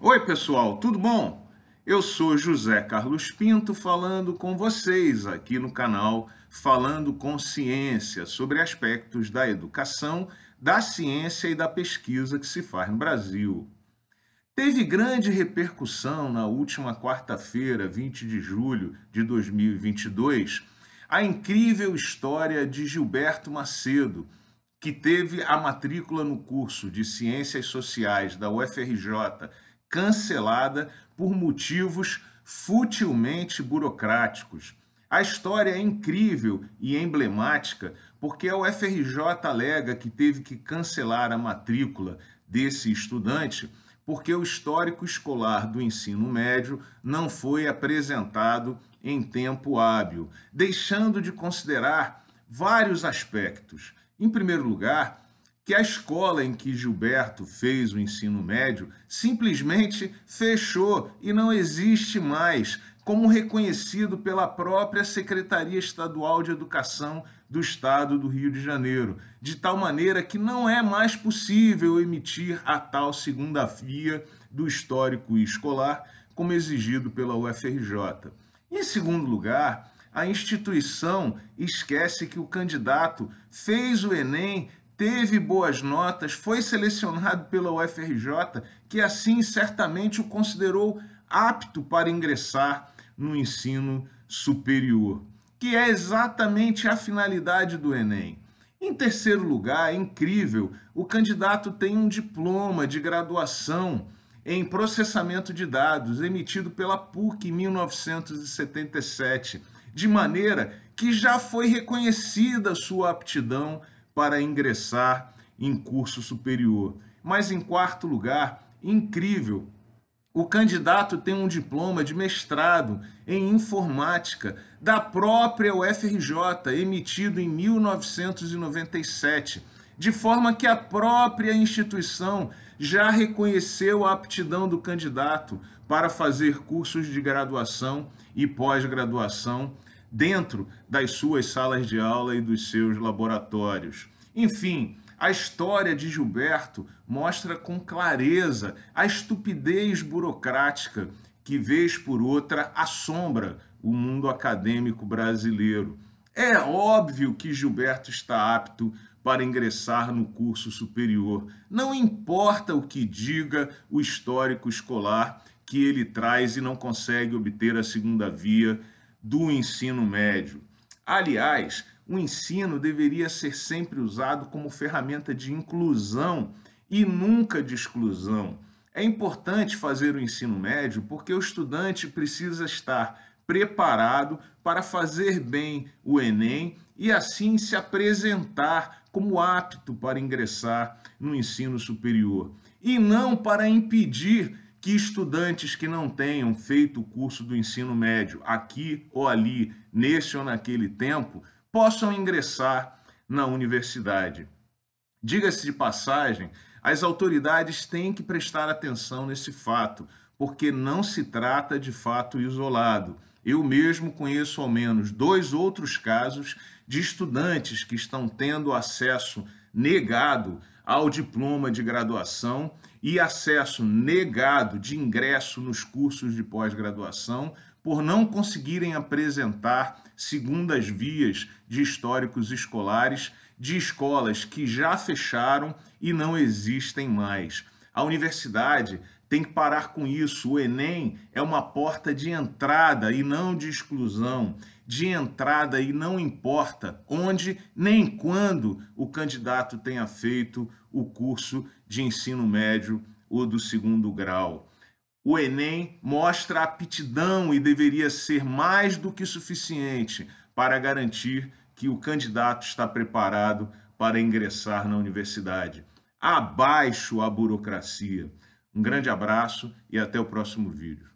Oi, pessoal, tudo bom? Eu sou José Carlos Pinto falando com vocês aqui no canal Falando com Ciência sobre aspectos da educação, da ciência e da pesquisa que se faz no Brasil. Teve grande repercussão na última quarta-feira, 20 de julho de 2022, a incrível história de Gilberto Macedo, que teve a matrícula no curso de Ciências Sociais da UFRJ cancelada por motivos futilmente burocráticos. A história é incrível e emblemática porque a UFRJ alega que teve que cancelar a matrícula desse estudante porque o histórico escolar do ensino médio não foi apresentado em tempo hábil, deixando de considerar vários aspectos. Em primeiro lugar, que a escola em que Gilberto fez o ensino médio simplesmente fechou e não existe mais, como reconhecido pela própria Secretaria Estadual de Educação do Estado do Rio de Janeiro, de tal maneira que não é mais possível emitir a tal segunda via do histórico escolar, como exigido pela UFRJ. Em segundo lugar, a instituição esquece que o candidato fez o Enem teve boas notas, foi selecionado pela UFRJ, que assim certamente o considerou apto para ingressar no ensino superior, que é exatamente a finalidade do Enem. Em terceiro lugar, é incrível, o candidato tem um diploma de graduação em processamento de dados emitido pela PUC em 1977, de maneira que já foi reconhecida sua aptidão para ingressar em curso superior. Mas em quarto lugar, incrível, o candidato tem um diploma de mestrado em informática da própria UFRJ, emitido em 1997, de forma que a própria instituição já reconheceu a aptidão do candidato para fazer cursos de graduação e pós-graduação dentro das suas salas de aula e dos seus laboratórios. Enfim, a história de Gilberto mostra com clareza a estupidez burocrática que, vez por outra, assombra o mundo acadêmico brasileiro. É óbvio que Gilberto está apto para ingressar no curso superior. Não importa o que diga o histórico escolar que ele traz e não consegue obter a segunda via do ensino médio. Aliás, o ensino deveria ser sempre usado como ferramenta de inclusão e nunca de exclusão. É importante fazer o ensino médio porque o estudante precisa estar preparado para fazer bem o Enem e assim se apresentar como apto para ingressar no ensino superior, e não para impedir que estudantes que não tenham feito o curso do ensino médio aqui ou ali, nesse ou naquele tempo, possam ingressar na universidade. Diga-se de passagem, as autoridades têm que prestar atenção nesse fato, porque não se trata de fato isolado. Eu mesmo conheço ao menos dois outros casos de estudantes que estão tendo acesso negado ao diploma de graduação e acesso negado de ingresso nos cursos de pós-graduação por não conseguirem apresentar segundas vias de históricos escolares de escolas que já fecharam e não existem mais. A universidade tem que parar com isso. O Enem é uma porta de entrada e não de exclusão. De entrada e não importa onde nem quando o candidato tenha feito o curso de ensino médio ou do segundo grau. O Enem mostra aptidão e deveria ser mais do que suficiente para garantir que o candidato está preparado para ingressar na universidade. Abaixo a burocracia. Um grande abraço e até o próximo vídeo.